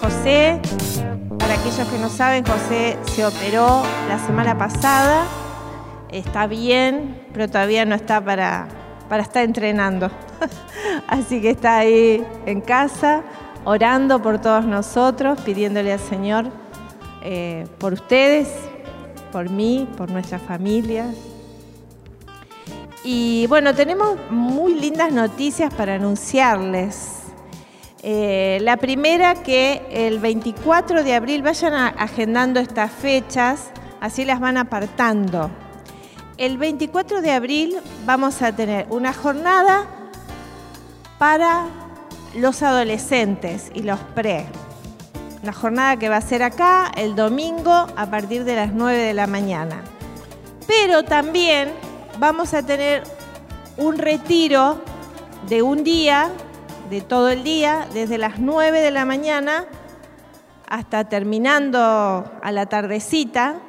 José. Para aquellos que no saben, José se operó la semana pasada. Está bien, pero todavía no está para, para estar entrenando. Así que está ahí en casa, orando por todos nosotros, pidiéndole al Señor eh, por ustedes, por mí, por nuestra familia. Y bueno, tenemos muy lindas noticias para anunciarles. Eh, la primera que el 24 de abril vayan agendando estas fechas, así las van apartando. El 24 de abril vamos a tener una jornada para los adolescentes y los pre. La jornada que va a ser acá el domingo a partir de las 9 de la mañana. Pero también vamos a tener un retiro de un día de todo el día, desde las 9 de la mañana hasta terminando a la tardecita.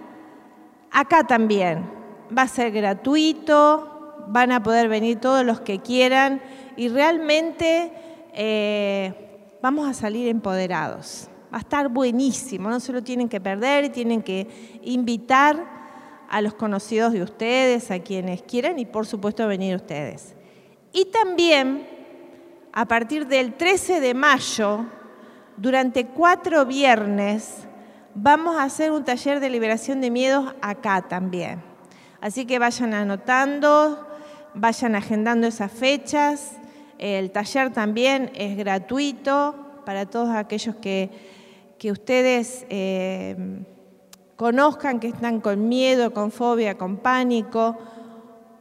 Acá también va a ser gratuito, van a poder venir todos los que quieran y realmente eh, vamos a salir empoderados. Va a estar buenísimo, no se lo tienen que perder, tienen que invitar a los conocidos de ustedes, a quienes quieran y por supuesto venir ustedes. Y también a partir del 13 de mayo, durante cuatro viernes, vamos a hacer un taller de liberación de miedos acá también. Así que vayan anotando, vayan agendando esas fechas. El taller también es gratuito para todos aquellos que, que ustedes eh, conozcan que están con miedo, con fobia, con pánico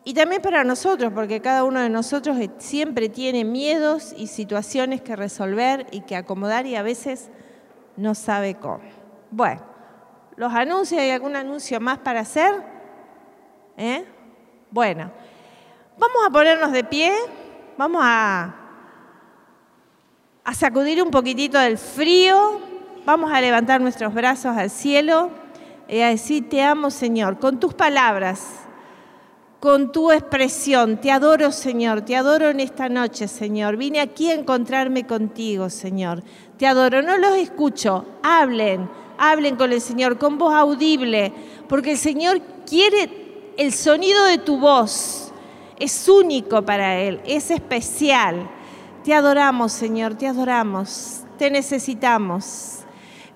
y también para nosotros, porque cada uno de nosotros siempre tiene miedos y situaciones que resolver y que acomodar y a veces no sabe cómo. Bueno, los anuncios, ¿hay algún anuncio más para hacer? ¿Eh? Bueno, vamos a ponernos de pie, vamos a, a sacudir un poquitito del frío, vamos a levantar nuestros brazos al cielo y a decir, te amo Señor, con tus palabras con tu expresión. Te adoro, Señor, te adoro en esta noche, Señor. Vine aquí a encontrarme contigo, Señor. Te adoro, no los escucho. Hablen, hablen con el Señor, con voz audible, porque el Señor quiere el sonido de tu voz. Es único para Él, es especial. Te adoramos, Señor, te adoramos. Te necesitamos.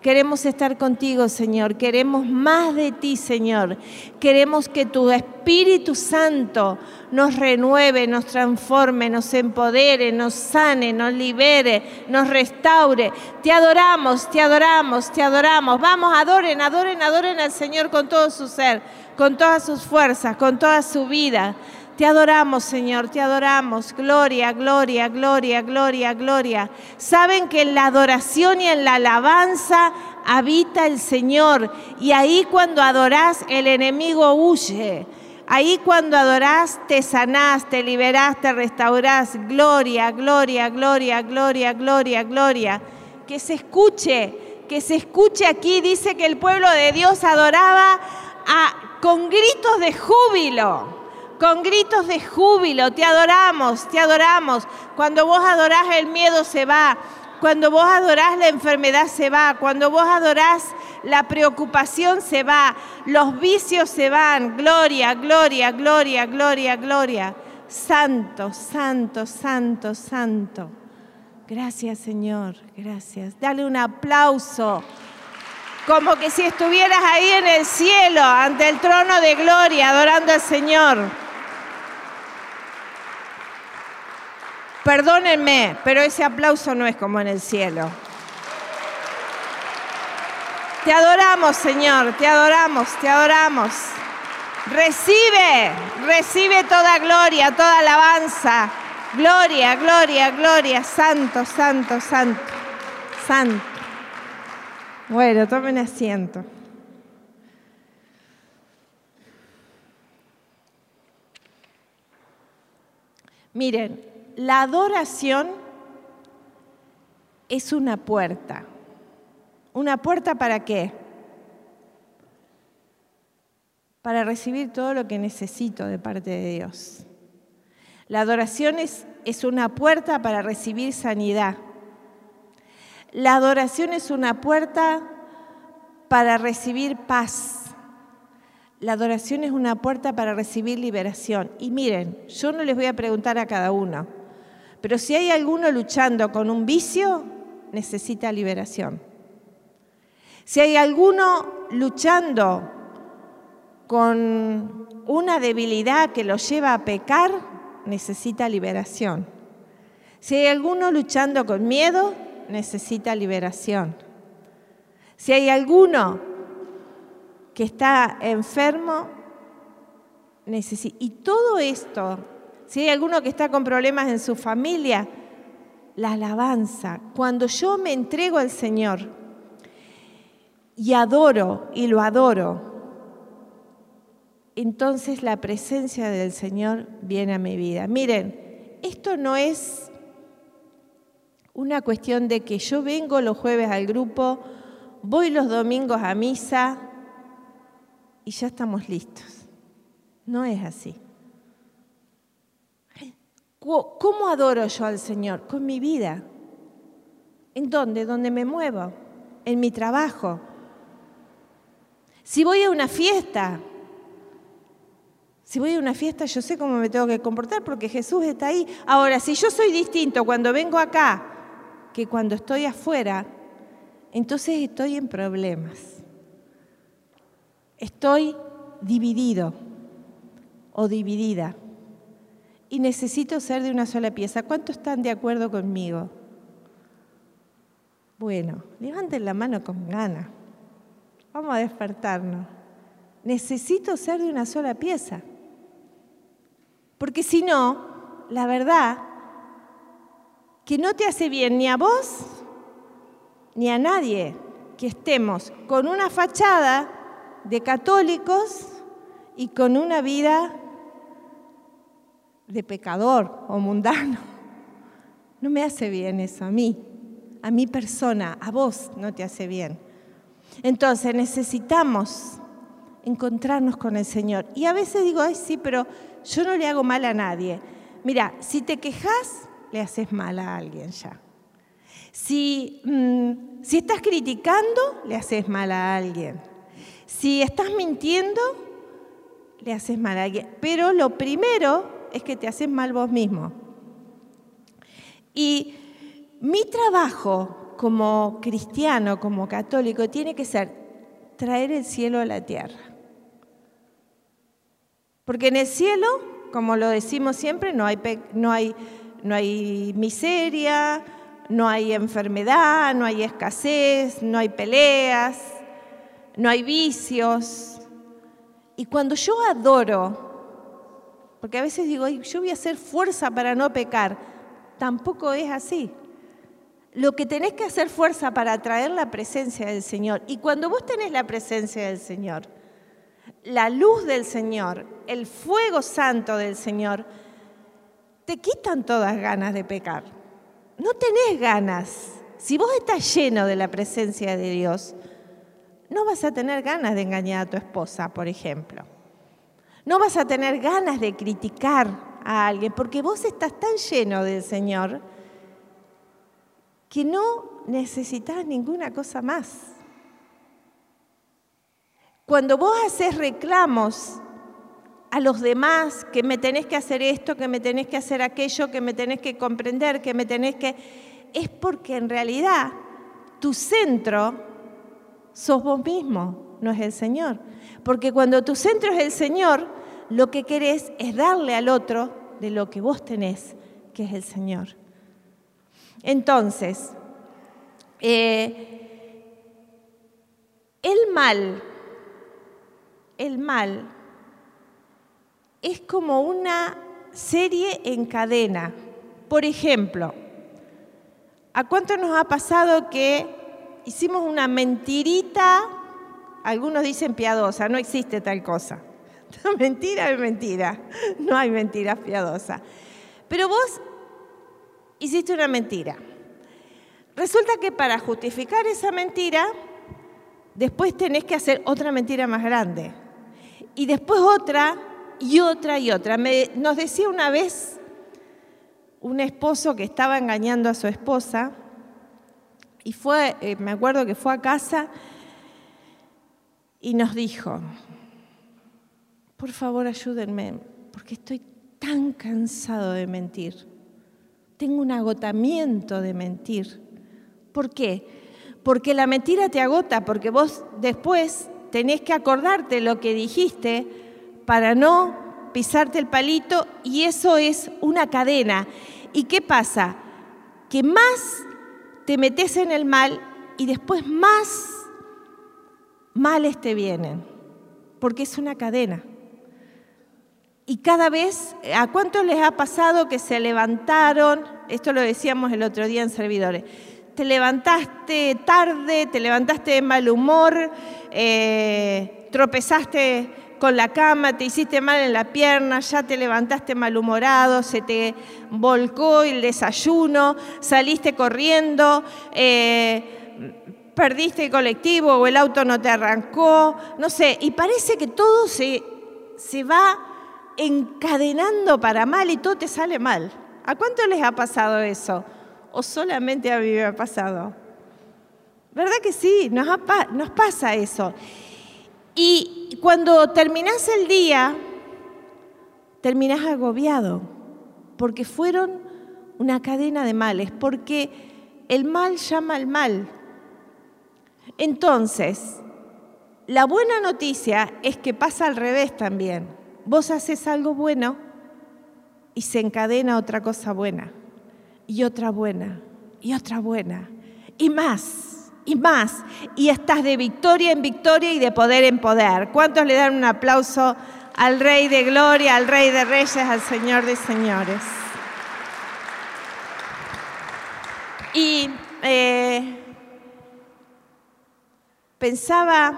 Queremos estar contigo, Señor. Queremos más de ti, Señor. Queremos que tu Espíritu Santo nos renueve, nos transforme, nos empodere, nos sane, nos libere, nos restaure. Te adoramos, te adoramos, te adoramos. Vamos, adoren, adoren, adoren al Señor con todo su ser, con todas sus fuerzas, con toda su vida. Te adoramos, Señor, te adoramos. Gloria, gloria, gloria, gloria, gloria. Saben que en la adoración y en la alabanza habita el Señor. Y ahí cuando adorás, el enemigo huye. Ahí cuando adorás, te sanás, te liberás, te restaurás. Gloria, gloria, gloria, gloria, gloria, gloria. Que se escuche, que se escuche aquí. Dice que el pueblo de Dios adoraba con gritos de júbilo con gritos de júbilo, te adoramos, te adoramos. Cuando vos adorás el miedo se va, cuando vos adorás la enfermedad se va, cuando vos adorás la preocupación se va, los vicios se van. Gloria, gloria, gloria, gloria, gloria. Santo, santo, santo, santo. Gracias Señor, gracias. Dale un aplauso como que si estuvieras ahí en el cielo, ante el trono de gloria, adorando al Señor. Perdónenme, pero ese aplauso no es como en el cielo. Te adoramos, Señor, te adoramos, te adoramos. Recibe, recibe toda gloria, toda alabanza. Gloria, gloria, gloria, santo, santo, santo, santo. Bueno, tomen asiento. Miren, la adoración es una puerta. ¿Una puerta para qué? Para recibir todo lo que necesito de parte de Dios. La adoración es, es una puerta para recibir sanidad. La adoración es una puerta para recibir paz. La adoración es una puerta para recibir liberación. Y miren, yo no les voy a preguntar a cada uno, pero si hay alguno luchando con un vicio, necesita liberación. Si hay alguno luchando con una debilidad que lo lleva a pecar, necesita liberación. Si hay alguno luchando con miedo, necesita liberación. Si hay alguno que está enfermo, necesita... Y todo esto, si hay alguno que está con problemas en su familia, la alabanza, cuando yo me entrego al Señor y adoro y lo adoro, entonces la presencia del Señor viene a mi vida. Miren, esto no es una cuestión de que yo vengo los jueves al grupo, voy los domingos a misa y ya estamos listos. No es así. ¿Cómo adoro yo al Señor? Con mi vida. ¿En dónde? ¿Dónde me muevo? En mi trabajo. Si voy a una fiesta, si voy a una fiesta yo sé cómo me tengo que comportar porque Jesús está ahí. Ahora, si yo soy distinto cuando vengo acá que cuando estoy afuera, entonces estoy en problemas. Estoy dividido o dividida y necesito ser de una sola pieza. ¿Cuántos están de acuerdo conmigo? Bueno, levanten la mano con ganas. Vamos a despertarnos. Necesito ser de una sola pieza. Porque si no, la verdad, que no te hace bien ni a vos ni a nadie que estemos con una fachada de católicos y con una vida de pecador o mundano. No me hace bien eso a mí, a mi persona, a vos no te hace bien. Entonces necesitamos encontrarnos con el Señor. Y a veces digo, ay sí, pero yo no le hago mal a nadie. Mira, si te quejas, le haces mal a alguien ya. Si, mm, si estás criticando, le haces mal a alguien. Si estás mintiendo, le haces mal a alguien. Pero lo primero es que te haces mal vos mismo. Y mi trabajo como cristiano, como católico, tiene que ser traer el cielo a la tierra. Porque en el cielo, como lo decimos siempre, no hay, no hay, no hay miseria, no hay enfermedad, no hay escasez, no hay peleas, no hay vicios. Y cuando yo adoro porque a veces digo, yo voy a hacer fuerza para no pecar. Tampoco es así. Lo que tenés que hacer fuerza para atraer la presencia del Señor. Y cuando vos tenés la presencia del Señor, la luz del Señor, el fuego santo del Señor, te quitan todas ganas de pecar. No tenés ganas. Si vos estás lleno de la presencia de Dios, no vas a tener ganas de engañar a tu esposa, por ejemplo. No vas a tener ganas de criticar a alguien porque vos estás tan lleno del Señor que no necesitas ninguna cosa más. Cuando vos haces reclamos a los demás, que me tenés que hacer esto, que me tenés que hacer aquello, que me tenés que comprender, que me tenés que... Es porque en realidad tu centro sos vos mismo, no es el Señor. Porque cuando tu centro es el Señor, lo que querés es darle al otro de lo que vos tenés, que es el Señor. Entonces, eh, el mal, el mal es como una serie en cadena. Por ejemplo, ¿a cuánto nos ha pasado que hicimos una mentirita algunos dicen piadosa, no existe tal cosa. mentira es mentira, no hay mentiras piadosas. Pero vos hiciste una mentira. Resulta que para justificar esa mentira, después tenés que hacer otra mentira más grande. Y después otra y otra y otra. nos decía una vez un esposo que estaba engañando a su esposa, Y fue, eh, me acuerdo que fue a casa y nos dijo, por favor ayúdenme, porque estoy tan cansado de mentir. Tengo un agotamiento de mentir. ¿Por qué? Porque la mentira te agota, porque vos después tenés que acordarte lo que dijiste para no pisarte el palito y eso es una cadena. ¿Y qué pasa? Que más te metes en el mal y después más males te vienen, porque es una cadena. Y cada vez, ¿a cuántos les ha pasado que se levantaron? Esto lo decíamos el otro día en servidores. Te levantaste tarde, te levantaste de mal humor, eh, tropezaste con la cama, te hiciste mal en la pierna, ya te levantaste malhumorado, se te volcó el desayuno, saliste corriendo, eh, perdiste el colectivo o el auto no te arrancó, no sé, y parece que todo se, se va encadenando para mal y todo te sale mal. ¿A cuánto les ha pasado eso? ¿O solamente a mí me ha pasado? ¿Verdad que sí? Nos, nos pasa eso. Y cuando terminas el día, terminas agobiado, porque fueron una cadena de males, porque el mal llama al mal. Entonces, la buena noticia es que pasa al revés también. Vos haces algo bueno y se encadena otra cosa buena, y otra buena, y otra buena, y más y más. Y estás de victoria en victoria y de poder en poder. ¿Cuántos le dan un aplauso al Rey de Gloria, al Rey de Reyes, al Señor de Señores? Y eh, pensaba,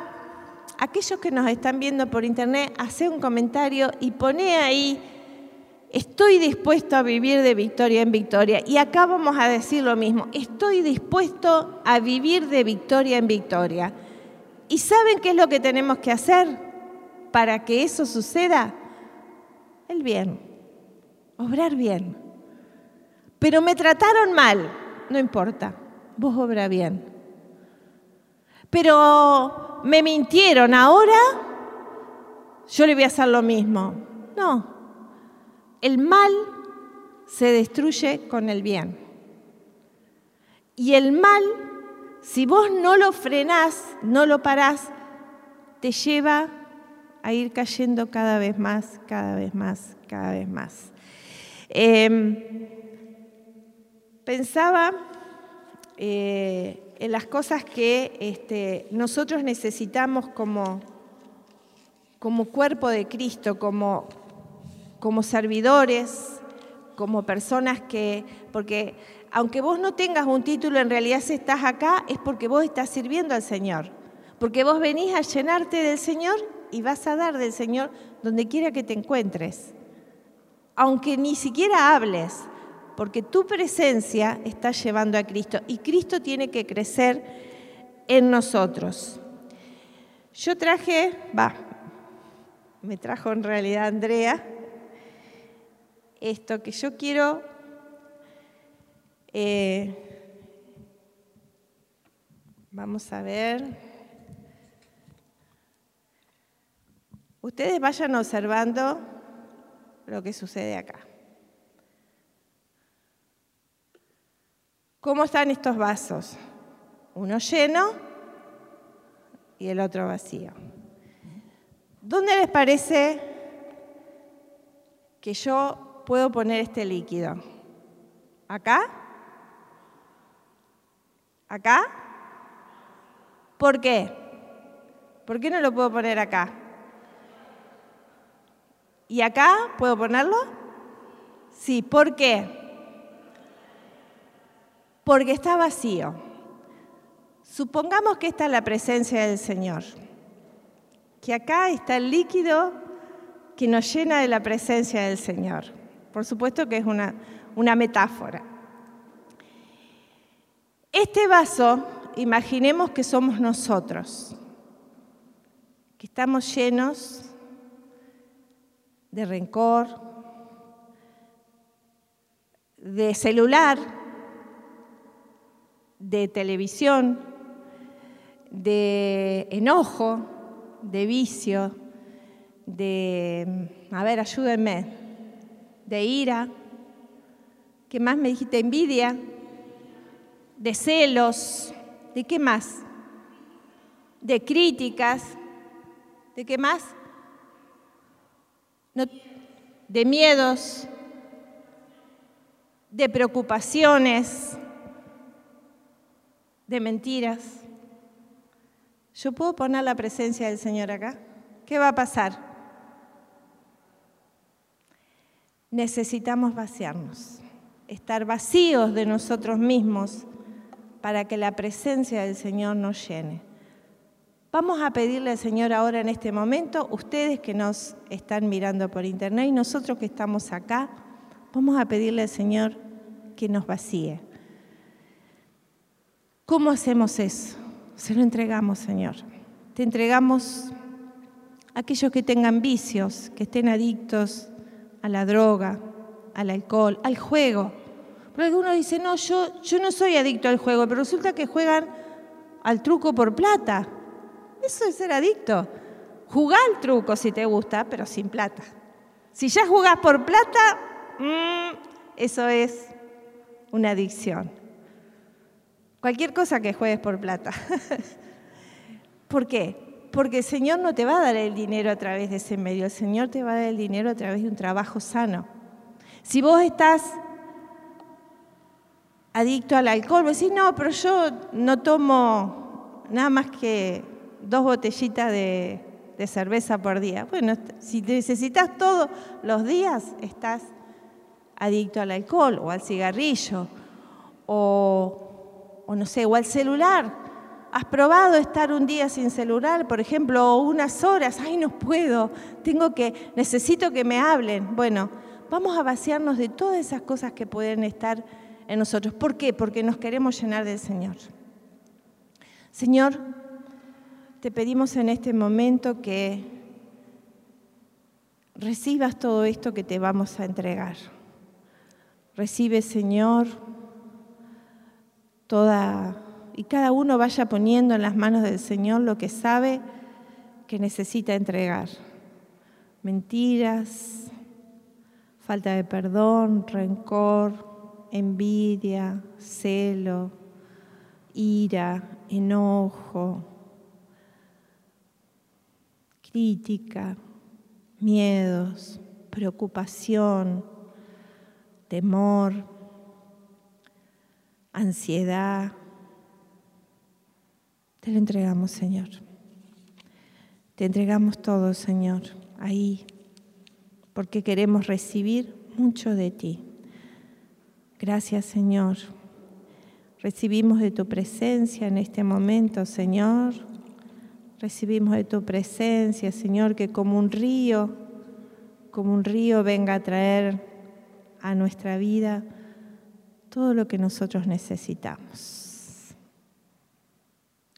aquellos que nos están viendo por internet, hace un comentario y pone ahí Estoy dispuesto a vivir de victoria en victoria. Y acá vamos a decir lo mismo. Estoy dispuesto a vivir de victoria en victoria. ¿Y saben qué es lo que tenemos que hacer para que eso suceda? El bien. Obrar bien. Pero me trataron mal. No importa. Vos obra bien. Pero me mintieron. Ahora yo le voy a hacer lo mismo. No, el mal se destruye con el bien. Y el mal, si vos no lo frenás, no lo parás, te lleva a ir cayendo cada vez más, cada vez más, cada vez más. Em, pensaba eh, las cosas que este, nosotros necesitamos como, como cuerpo de Cristo, como, como servidores, como personas que, porque aunque vos no tengas un título, en realidad si estás acá es porque vos estás sirviendo al Señor, porque vos venís a llenarte del Señor y vas a dar del Señor donde quiera que te encuentres, aunque ni siquiera hables, porque tu presencia está llevando a Cristo y Cristo tiene que crecer en nosotros. Yo traje, va, me trajo en realidad Andrea, esto, que yo quiero eh, vamos a ver, ustedes vayan observando lo que sucede acá. ¿Cómo están estos vasos? Uno lleno y el otro vacío. ¿Dónde les parece que yo puedo poner este líquido? ¿Acá? ¿Acá? ¿Por qué? ¿Por qué no lo puedo poner acá? ¿Y acá puedo ponerlo? Sí, ¿por qué? Porque está vacío. Supongamos que esta es la presencia del Señor, que acá está el líquido que nos llena de la presencia del Señor. Por supuesto que es una, una metáfora. Este vaso, imaginemos que somos nosotros, que estamos llenos de rencor, de celular, de televisión, de enojo, de vicio, de, a ver, ayúdenme, de ira, ¿qué más me dijiste? Envidia, de celos, ¿de qué más? De críticas, ¿de qué más? de miedos, de preocupaciones, de mentiras. ¿Yo puedo poner la presencia del Señor acá? ¿Qué va a pasar? Necesitamos vaciarnos, estar vacíos de nosotros mismos para que la presencia del Señor nos llene. Vamos a pedirle al Señor ahora en este momento, ustedes que nos están mirando por internet y nosotros que estamos acá, vamos a pedirle al Señor que nos vacíe. ¿Cómo hacemos eso? Se lo entregamos, Señor. Te entregamos a aquellos que tengan vicios, que estén adictos a la droga, al alcohol, al juego. Porque algunos dicen, no, yo, yo no soy adicto al juego, pero resulta que juegan al truco por plata. Eso es ser adicto. Jugá al truco si te gusta, pero sin plata. Si ya jugás por plata, mm, eso es una adicción. Cualquier cosa que juegues por plata. ¿Por qué? Porque el Señor no te va a dar el dinero a través de ese medio, el Señor te va a dar el dinero a través de un trabajo sano. Si vos estás adicto al alcohol, vos decís, no, pero yo no tomo nada más que dos botellitas de, cerveza por día. Bueno, si necesitas todos los días, estás adicto al alcohol o al cigarrillo o, o, no sé, o al celular. ¿Has probado estar un día sin celular, por ejemplo, o unas horas? Ay, no puedo, tengo que, necesito que me hablen. Bueno, vamos a vaciarnos de todas esas cosas que pueden estar en nosotros. ¿Por qué? Porque nos queremos llenar del Señor. Señor, te pedimos en este momento que recibas todo esto que te vamos a entregar. Recibe, Señor, toda y cada uno vaya poniendo en las manos del Señor lo que sabe que necesita entregar. Mentiras, falta de perdón, rencor, envidia, celo, ira, enojo crítica, miedos, preocupación, temor, ansiedad. Te lo entregamos, Señor. Te entregamos todo, Señor, ahí, porque queremos recibir mucho de ti. Gracias, Señor. Recibimos de tu presencia en este momento, Señor Recibimos de tu presencia, Señor, que como un río, como un río venga a traer a nuestra vida todo lo que nosotros necesitamos.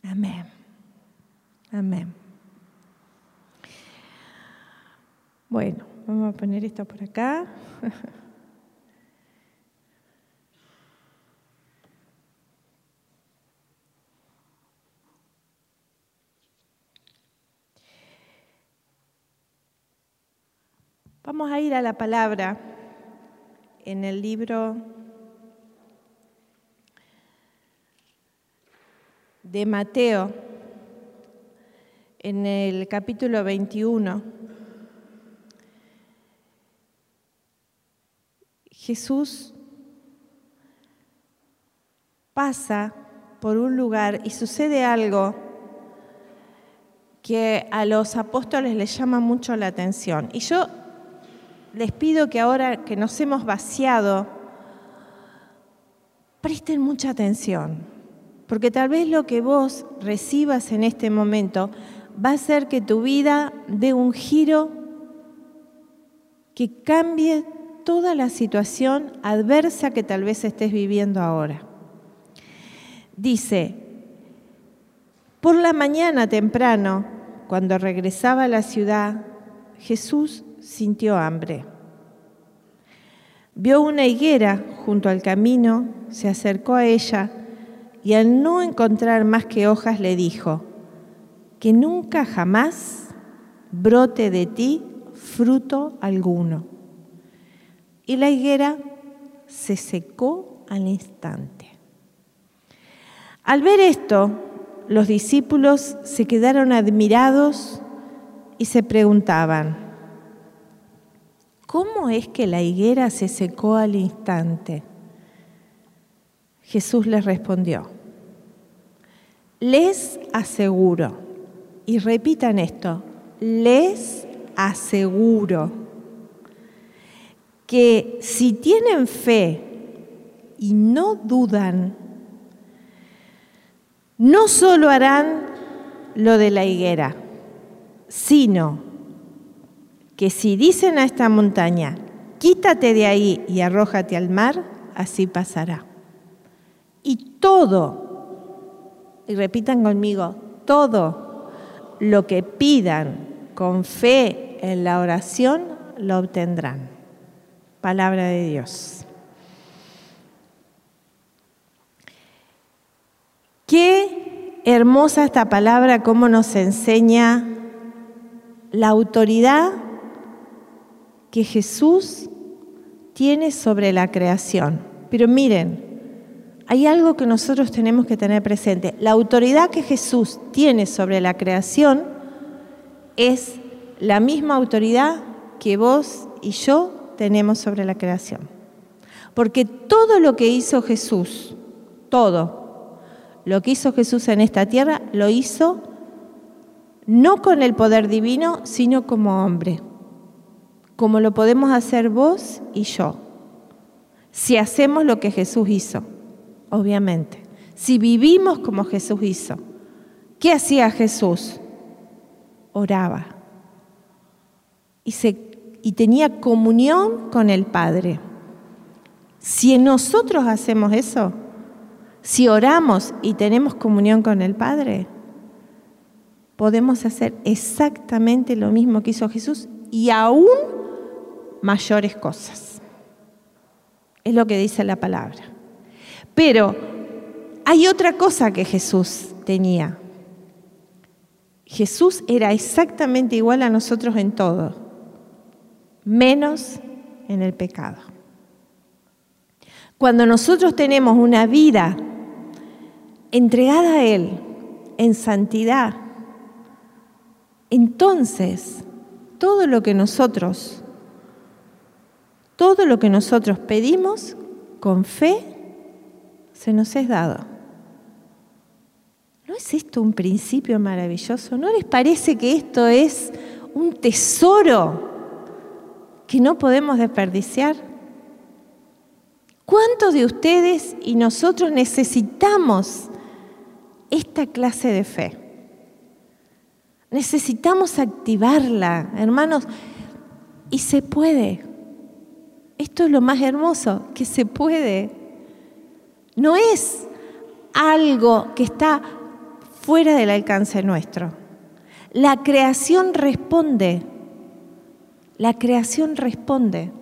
Amén. Amén. Bueno, vamos a poner esto por acá. Vamos a ir a la palabra en el libro de Mateo, en el capítulo 21. Jesús pasa por un lugar y sucede algo que a los apóstoles les llama mucho la atención. Y yo les pido que ahora que nos hemos vaciado, presten mucha atención, porque tal vez lo que vos recibas en este momento va a hacer que tu vida dé un giro que cambie toda la situación adversa que tal vez estés viviendo ahora. Dice, por la mañana temprano, cuando regresaba a la ciudad, Jesús sintió hambre. Vio una higuera junto al camino, se acercó a ella y al no encontrar más que hojas le dijo, que nunca jamás brote de ti fruto alguno. Y la higuera se secó al instante. Al ver esto, los discípulos se quedaron admirados y se preguntaban, ¿cómo es que la higuera se secó al instante? Jesús les respondió, les aseguro, y repitan esto, les aseguro que si tienen fe y no dudan, no solo harán lo de la higuera, sino que si dicen a esta montaña, quítate de ahí y arrójate al mar, así pasará. Y todo, y repitan conmigo, todo lo que pidan con fe en la oración, lo obtendrán. Palabra de Dios. Qué hermosa esta palabra, cómo nos enseña la autoridad que Jesús tiene sobre la creación. Pero miren, hay algo que nosotros tenemos que tener presente. La autoridad que Jesús tiene sobre la creación es la misma autoridad que vos y yo tenemos sobre la creación. Porque todo lo que hizo Jesús, todo lo que hizo Jesús en esta tierra, lo hizo no con el poder divino, sino como hombre, como lo podemos hacer vos y yo, si hacemos lo que Jesús hizo obviamente. Si vivimos como Jesús hizo, ¿qué hacía Jesús? Oraba y, tenía comunión con el Padre. Si nosotros hacemos eso, si oramos y tenemos comunión con el Padre, podemos hacer exactamente lo mismo que hizo Jesús y aún mayores cosas. Es lo que dice la palabra. Pero hay otra cosa que Jesús tenía. Jesús era exactamente igual a nosotros en todo, menos en el pecado. Cuando nosotros tenemos una vida entregada a Él en santidad, entonces todo lo que nosotros, todo lo que nosotros pedimos con fe, se nos es dado. ¿No es esto un principio maravilloso? ¿No les parece que esto es un tesoro que no podemos desperdiciar? ¿Cuántos de ustedes y nosotros necesitamos esta clase de fe? Necesitamos activarla, hermanos, y se puede. Esto es lo más hermoso, que se puede. No es algo que está fuera del alcance nuestro. La creación responde. La creación responde.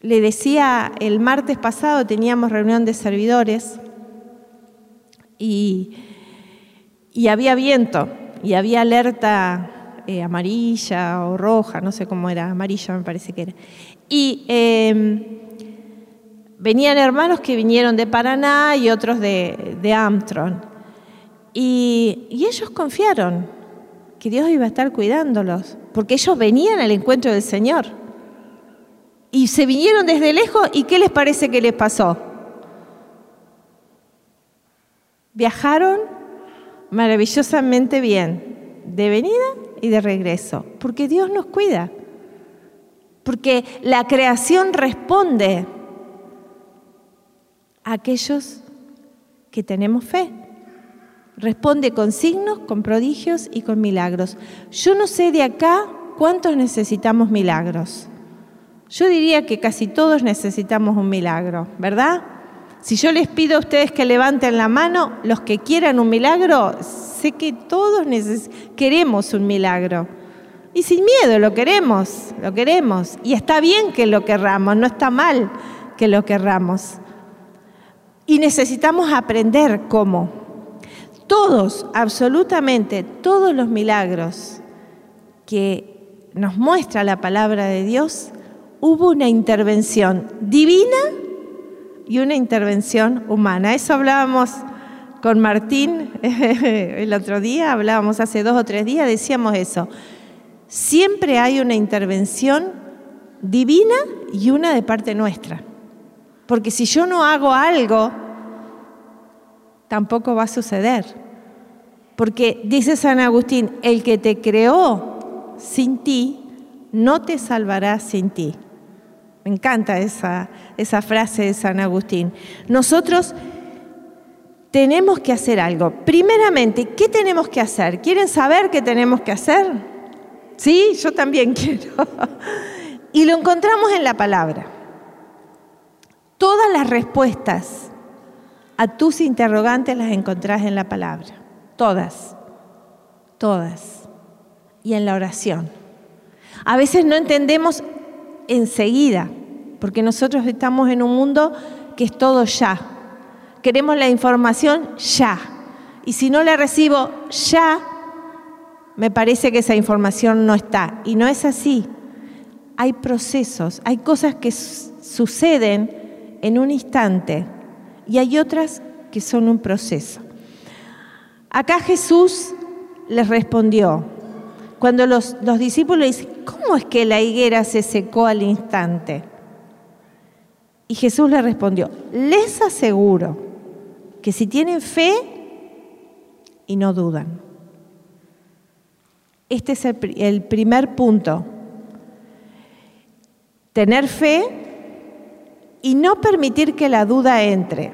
Le decía, el martes pasado teníamos reunión de servidores y, había viento y había alerta eh, amarilla o roja, no sé cómo era, amarilla me parece que era. Y em, venían hermanos que vinieron de Paraná y otros de, de Amtron. Y, y ellos confiaron que Dios iba a estar cuidándolos, porque ellos venían al encuentro del Señor. Y se vinieron desde lejos y ¿qué les parece que les pasó? Viajaron maravillosamente bien, de venida y de regreso, porque Dios nos cuida porque la creación responde a aquellos que tenemos fe. Responde con signos, con prodigios y con milagros. Yo no sé de acá cuántos necesitamos milagros. Yo diría que casi todos necesitamos un milagro, ¿verdad? Si yo les pido a ustedes que levanten la mano, los que quieran un milagro, sé que todos queremos un milagro. Y sin miedo, lo queremos, lo queremos. Y está bien que lo querramos, no está mal que lo querramos. Y necesitamos aprender cómo. Todos, absolutamente todos los milagros que nos muestra la palabra de Dios, hubo una intervención divina y una intervención humana. Eso hablábamos con Martín el otro día, hablábamos hace dos o tres días, decíamos eso. Siempre hay una intervención divina y una de parte nuestra. Porque si yo no hago algo, tampoco va a suceder. Porque dice San Agustín, el que te creó sin ti, no te salvará sin ti. Me encanta esa, esa frase de San Agustín. Nosotros tenemos que hacer algo. Primeramente, ¿qué tenemos que hacer? ¿Quieren saber qué tenemos que hacer? Sí, yo también quiero. Y lo encontramos en la palabra. Todas las respuestas a tus interrogantes las encontrás en la palabra. Todas. Todas. Y en la oración. A veces no entendemos enseguida, porque nosotros estamos en un mundo que es todo ya. Queremos la información ya. Y si no la recibo ya, me parece que esa información no está. Y no es así. Hay procesos, hay cosas que suceden en un instante y hay otras que son un proceso. Acá Jesús les respondió, cuando los, los discípulos dicen, ¿cómo es que la higuera se secó al instante? Y Jesús les respondió, les aseguro que si tienen fe y no dudan. Este es el, primer punto. Tener fe y no permitir que la duda entre.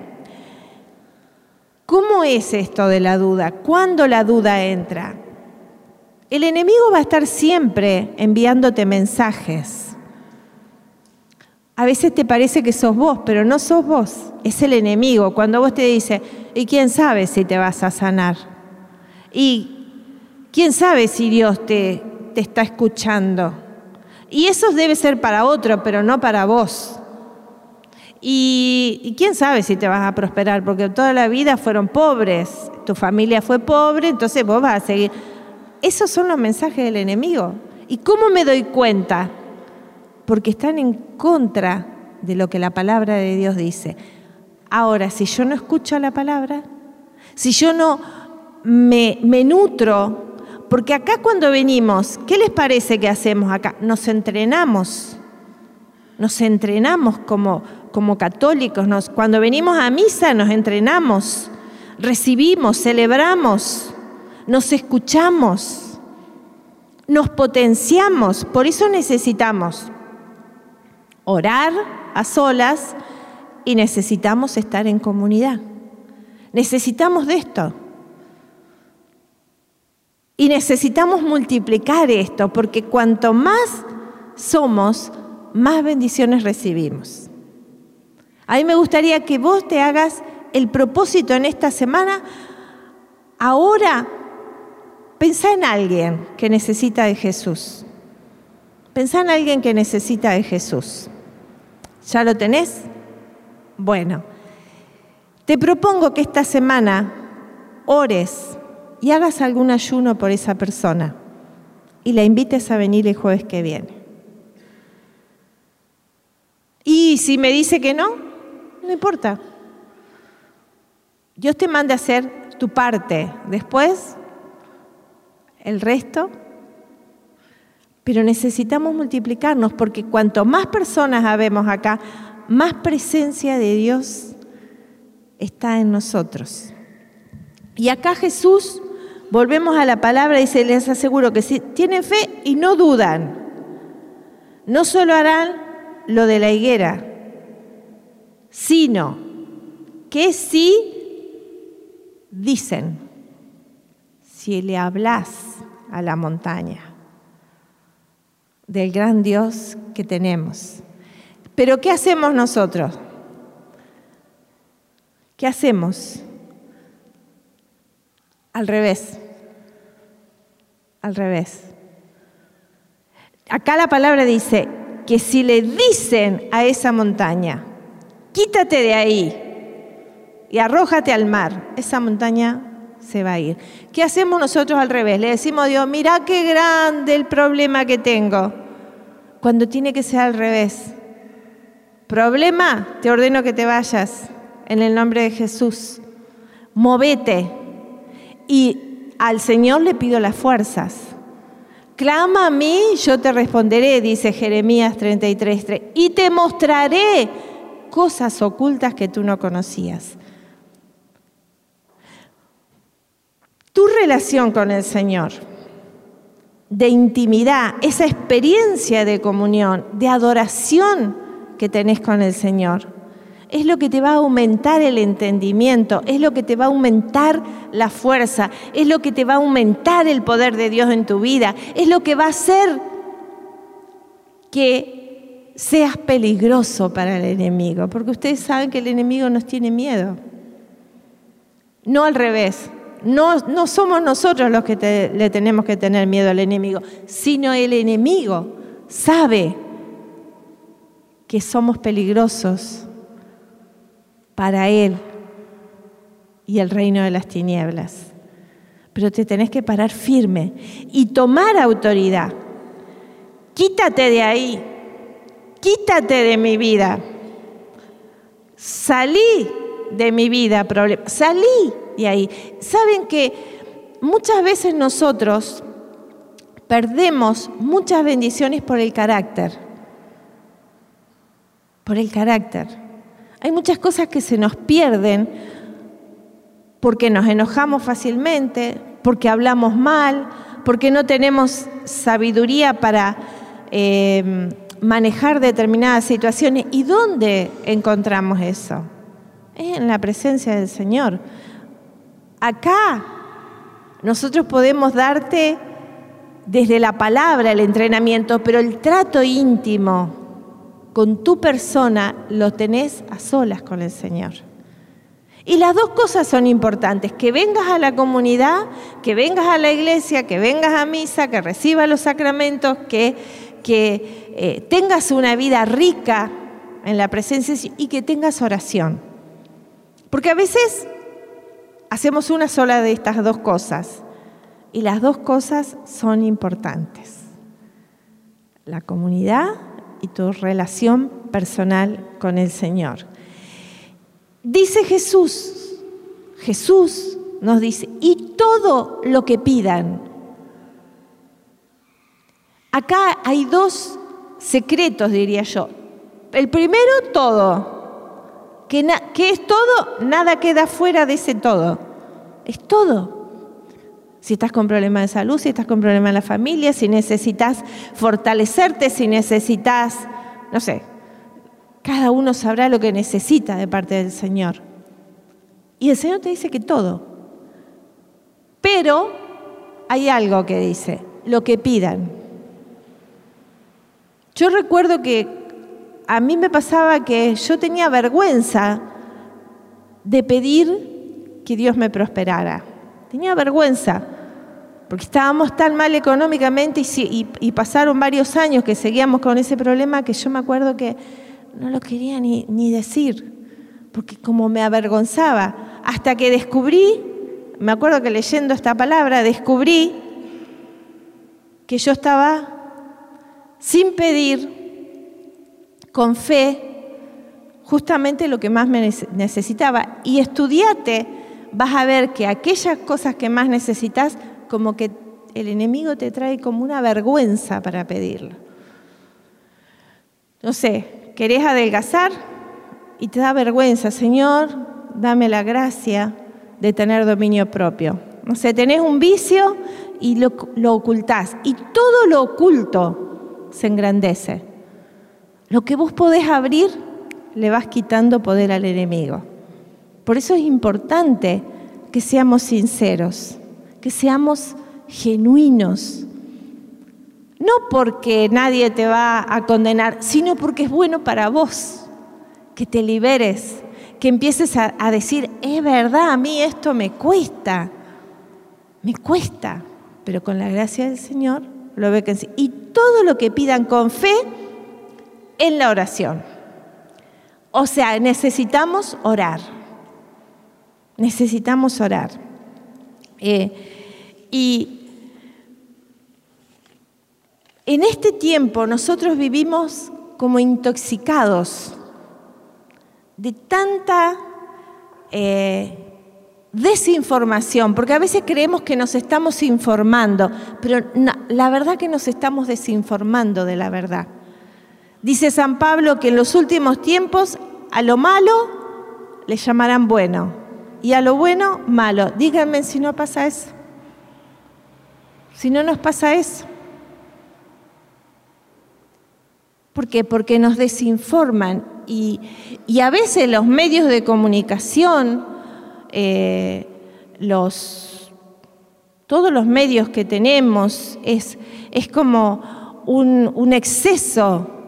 ¿Cómo es esto de la duda? ¿Cuándo la duda entra? El enemigo va a estar siempre enviándote mensajes. A veces te parece que sos vos, pero no sos vos, es el enemigo. Cuando vos te dice, ¿y quién sabe si te vas a sanar? ¿Y quién sabe si Dios te, te está escuchando? Y eso debe ser para otro, pero no para vos. Y, quién sabe si te vas a prosperar, porque toda la vida fueron pobres, tu familia fue pobre, entonces vos vas a seguir. Esos son los mensajes del enemigo. ¿Y cómo me doy cuenta? Porque están en contra de lo que la palabra de Dios dice. Ahora, si yo no escucho la palabra, si yo no me, me nutro, porque acá cuando venimos, ¿qué les parece que hacemos acá? Nos entrenamos, nos entrenamos como, como católicos, cuando venimos a misa nos entrenamos, recibimos, celebramos nos escuchamos, nos potenciamos, por eso necesitamos orar a solas y necesitamos estar en comunidad. Necesitamos de esto. Y necesitamos multiplicar esto, porque cuanto más somos, más bendiciones recibimos. A mí me gustaría que vos te hagas el propósito en esta semana, ahora Pensá en alguien que necesita de Jesús. Pensá en alguien que necesita de Jesús. ¿Ya lo tenés? Bueno, te propongo que esta semana ores y hagas algún ayuno por esa persona y la invites a venir el jueves que viene. Y si me dice que no, no importa. Dios te manda a hacer tu parte. Después el resto. Pero necesitamos multiplicarnos porque cuanto más personas habemos acá, más presencia de Dios está en nosotros. Y acá Jesús, volvemos a la palabra, y se les aseguro que si tienen fe y no dudan, no solo harán lo de la higuera, sino que sí dicen si le hablas a la montaña del gran Dios que tenemos. Pero ¿qué hacemos nosotros? ¿Qué hacemos? Al revés. Al revés. Acá la palabra dice que si le dicen a esa montaña, quítate de ahí y arrójate al mar. Esa montaña se va a ir. ¿Qué hacemos nosotros al revés? Le decimos a Dios, mira qué grande el problema que tengo. Cuando tiene que ser al revés. Problema, te ordeno que te vayas en el nombre de Jesús. Movete. Y al Señor le pido las fuerzas. Clama a mí, yo te responderé, dice Jeremías 33, y te mostraré cosas ocultas que tú no conocías. Tu relación con el Señor, de intimidad, esa experiencia de comunión, de adoración que tenés con el Señor, es lo que te va a aumentar el entendimiento, es lo que te va a aumentar la fuerza, es lo que te va a aumentar el poder de Dios en tu vida, es lo que va a hacer que seas peligroso para el enemigo, porque ustedes saben que el enemigo nos tiene miedo, no al revés. No, no somos nosotros los que le tenemos que tener miedo al enemigo, sino el enemigo sabe que somos peligrosos para Él y el reino de las tinieblas. Pero te tenés que parar firme y tomar autoridad. Quítate de ahí, quítate de mi vida. Salí de mi vida, salí de ahí. Saben que muchas veces nosotros perdemos muchas bendiciones por el carácter. Por el carácter. Hay muchas cosas que se nos pierden porque nos enojamos fácilmente, porque hablamos mal, porque no tenemos sabiduría para eh, manejar determinadas situaciones. ¿Y dónde encontramos eso? en la presencia del Señor. Acá nosotros podemos darte desde la palabra el entrenamiento, pero el trato íntimo, con tu persona lo tenés a solas con el Señor. Y las dos cosas son importantes, que vengas a la comunidad, que vengas a la iglesia, que vengas a misa, que recibas los sacramentos, que, que eh, tengas una vida rica en la presencia y que tengas oración. Porque a veces hacemos una sola de estas dos cosas y las dos cosas son importantes. La comunidad y tu relación personal con el Señor. Dice Jesús, Jesús nos dice, y todo lo que pidan. Acá hay dos secretos, diría yo. El primero, todo. ¿Qué, es todo? Nada queda fuera de ese todo. Es todo. Si estás con problemas de salud, si estás con problemas en la familia, si necesitas fortalecerte, si necesitas, no sé, cada uno sabrá lo que necesita de parte del Señor. Y el Señor te dice que todo. Pero hay algo que dice, lo que pidan. Yo recuerdo que a mí me pasaba que yo tenía vergüenza de pedir que Dios me prosperara. Tenía vergüenza, porque estábamos tan mal económicamente y, pasaron varios años que seguíamos con ese problema que yo me acuerdo que no lo quería ni, decir, porque como me avergonzaba, hasta que descubrí, me acuerdo que leyendo esta palabra, descubrí que yo estaba sin pedir, con fe, justamente lo que más me necesitaba. Y estudiate vas a ver que aquellas cosas que más necesitas, como que el enemigo te trae como una vergüenza para pedirlo. No sé, querés adelgazar y te da vergüenza, Señor, dame la gracia de tener dominio propio. No sé, tenés un vicio y lo, lo ocultás. Y todo lo oculto se engrandece. Lo que vos podés abrir, le vas quitando poder al enemigo. Por eso es importante que seamos sinceros, que seamos genuinos. No porque nadie te va a condenar, sino porque es bueno para vos, que te liberes, que empieces a, decir, es verdad, a mí esto me cuesta, me cuesta, pero con la gracia del Señor lo ve que sí. Y todo lo que pidan con fe en la oración. O sea, necesitamos orar. Necesitamos orar. Eh, y en este tiempo nosotros vivimos como intoxicados de tanta eh, desinformación, porque a veces creemos que nos estamos informando, pero la verdad que nos estamos desinformando de la verdad. Dice San Pablo que en los últimos tiempos a lo malo le llamarán bueno y a lo bueno malo. Díganme si no pasa eso. Si no nos pasa eso. ¿Por qué? Porque nos desinforman y, a veces los medios de comunicación, eh, los, todos los medios que tenemos, es, es como un, un exceso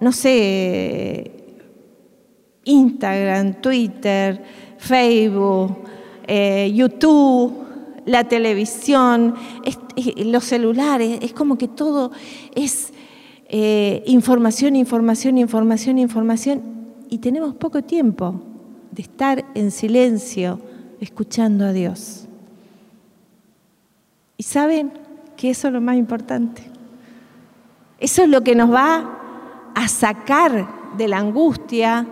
no sé, Instagram, Twitter, Facebook, eh, YouTube, la televisión, los celulares, es como que todo es eh, información, información, información, información, y tenemos poco tiempo de estar en silencio escuchando a Dios. Y saben que eso es lo más importante. Eso es lo que nos va a sacar de la angustia,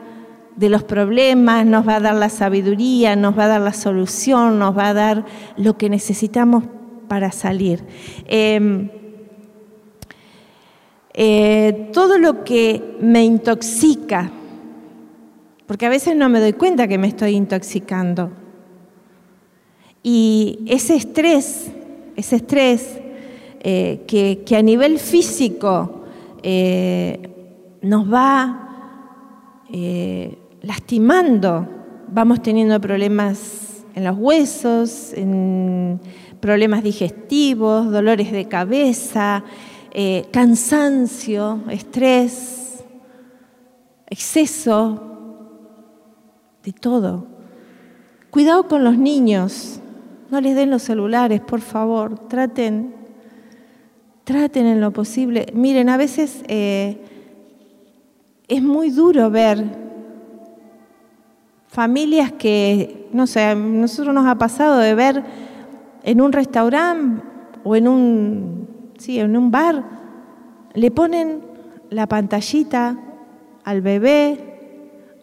de los problemas, nos va a dar la sabiduría, nos va a dar la solución, nos va a dar lo que necesitamos para salir. Em, eh, todo lo que me intoxica, porque a veces no me doy cuenta que me estoy intoxicando. Y ese estrés, ese estrés eh, que, a nivel físico eh, nos va eh, lastimando. Vamos teniendo problemas en los huesos, en problemas digestivos, dolores de cabeza, eh, cansancio, estrés, exceso, de todo. Cuidado con los niños, no les den los celulares, por favor, traten, traten en lo posible. Miren, a veces eh, es muy duro ver familias que, no sé, a nosotros nos ha pasado de ver en un restaurante o en un, sí, en un bar, le ponen la pantallita al bebé,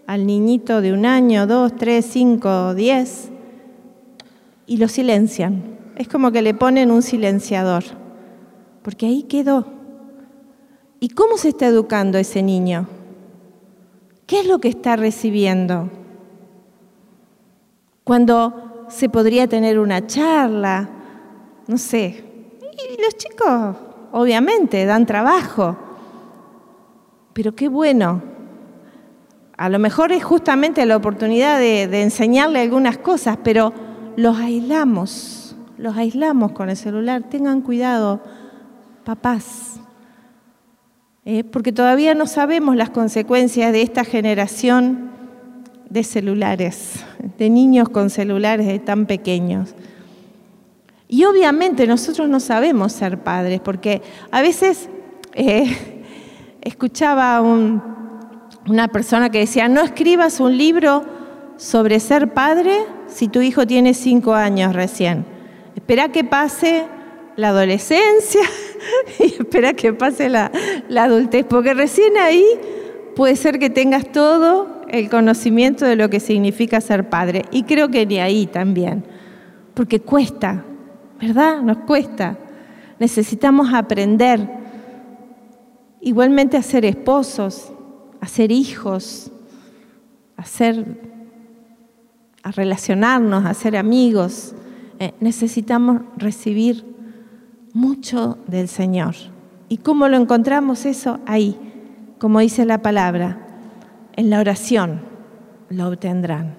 al niñito de un año, dos, tres, cinco, diez, y lo silencian. Es como que le ponen un silenciador, porque ahí quedó. ¿Y cómo se está educando ese niño? ¿Qué es lo que está recibiendo? Cuando se podría tener una charla, no sé. Y los chicos, obviamente, dan trabajo. Pero qué bueno. A lo mejor es justamente la oportunidad de, enseñarle algunas cosas, pero los aislamos, los aislamos con el celular. Tengan cuidado, papás. Eh, porque todavía no sabemos las consecuencias de esta generación de celulares, de niños con celulares tan pequeños. Y obviamente nosotros no sabemos ser padres, porque a veces eh, escuchaba una persona que decía, no escribas un libro sobre ser padre si tu hijo tiene cinco años recién. Espera que pase la adolescencia y espera que pase la, adultez, porque recién ahí puede ser que tengas todo el conocimiento de lo que significa ser padre. Y creo que ni ahí también, porque cuesta, ¿verdad? Nos cuesta. Necesitamos aprender igualmente a ser esposos, a ser hijos, a a relacionarnos, a ser amigos. Eh, necesitamos recibir mucho del Señor. ¿Y cómo lo encontramos eso? Ahí, como dice la palabra, en la oración lo obtendrán.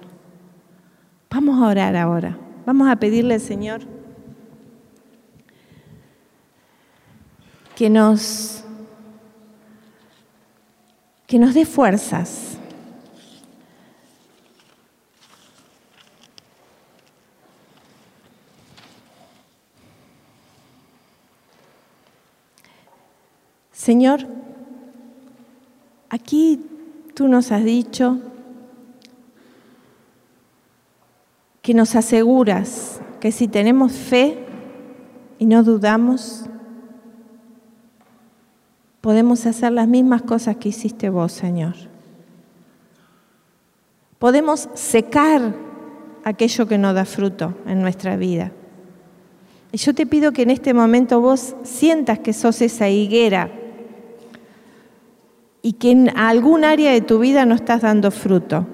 Vamos a orar ahora. Vamos a pedirle Señor que nos que nos dé fuerzas Señor, aquí tú nos has dicho que nos aseguras que si tenemos fe y no dudamos, podemos hacer las mismas cosas que hiciste vos, Señor. Podemos secar aquello que no da fruto en nuestra vida. Y yo te pido que en este momento vos sientas que sos esa higuera y que en algún área de tu vida no estás dando fruto.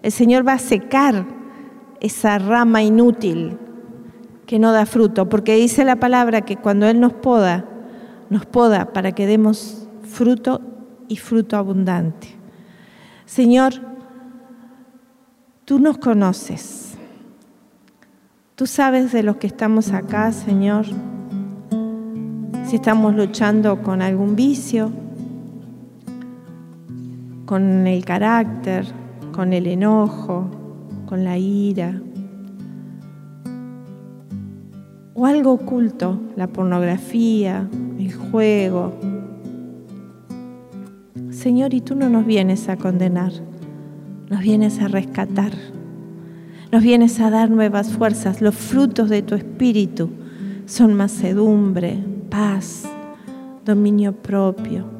El Señor va a secar esa rama inútil que no da fruto, porque dice la palabra que cuando Él nos poda, nos poda para que demos fruto y fruto abundante. Señor, tú nos conoces. Tú sabes de los que estamos acá, Señor, si estamos luchando con algún vicio, con el carácter, con el enojo, con la ira, o algo oculto, la pornografía, el juego. Señor, y tú no nos vienes a condenar, nos vienes a rescatar, nos vienes a dar nuevas fuerzas. Los frutos de tu espíritu son macedumbre, paz, dominio propio.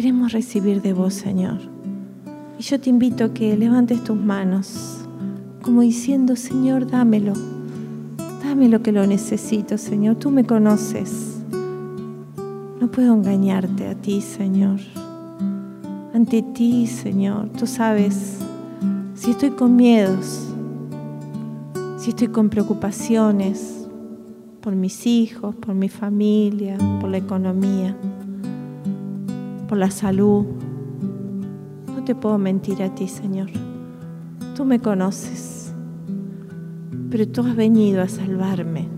Queremos recibir de vos, Señor. Y yo te invito a que levantes tus manos como diciendo, Señor, dámelo, dame lo que lo necesito, Señor, tú me conoces. No puedo engañarte a ti, Señor. Ante ti, Señor, tú sabes si estoy con miedos, si estoy con preocupaciones por mis hijos, por mi familia, por la economía, por la salud. No te puedo mentir a ti, Señor. Tú me conoces, pero tú has venido a salvarme,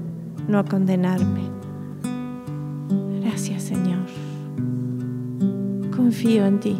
no a condenarme. Gracias Señor. Confío en ti.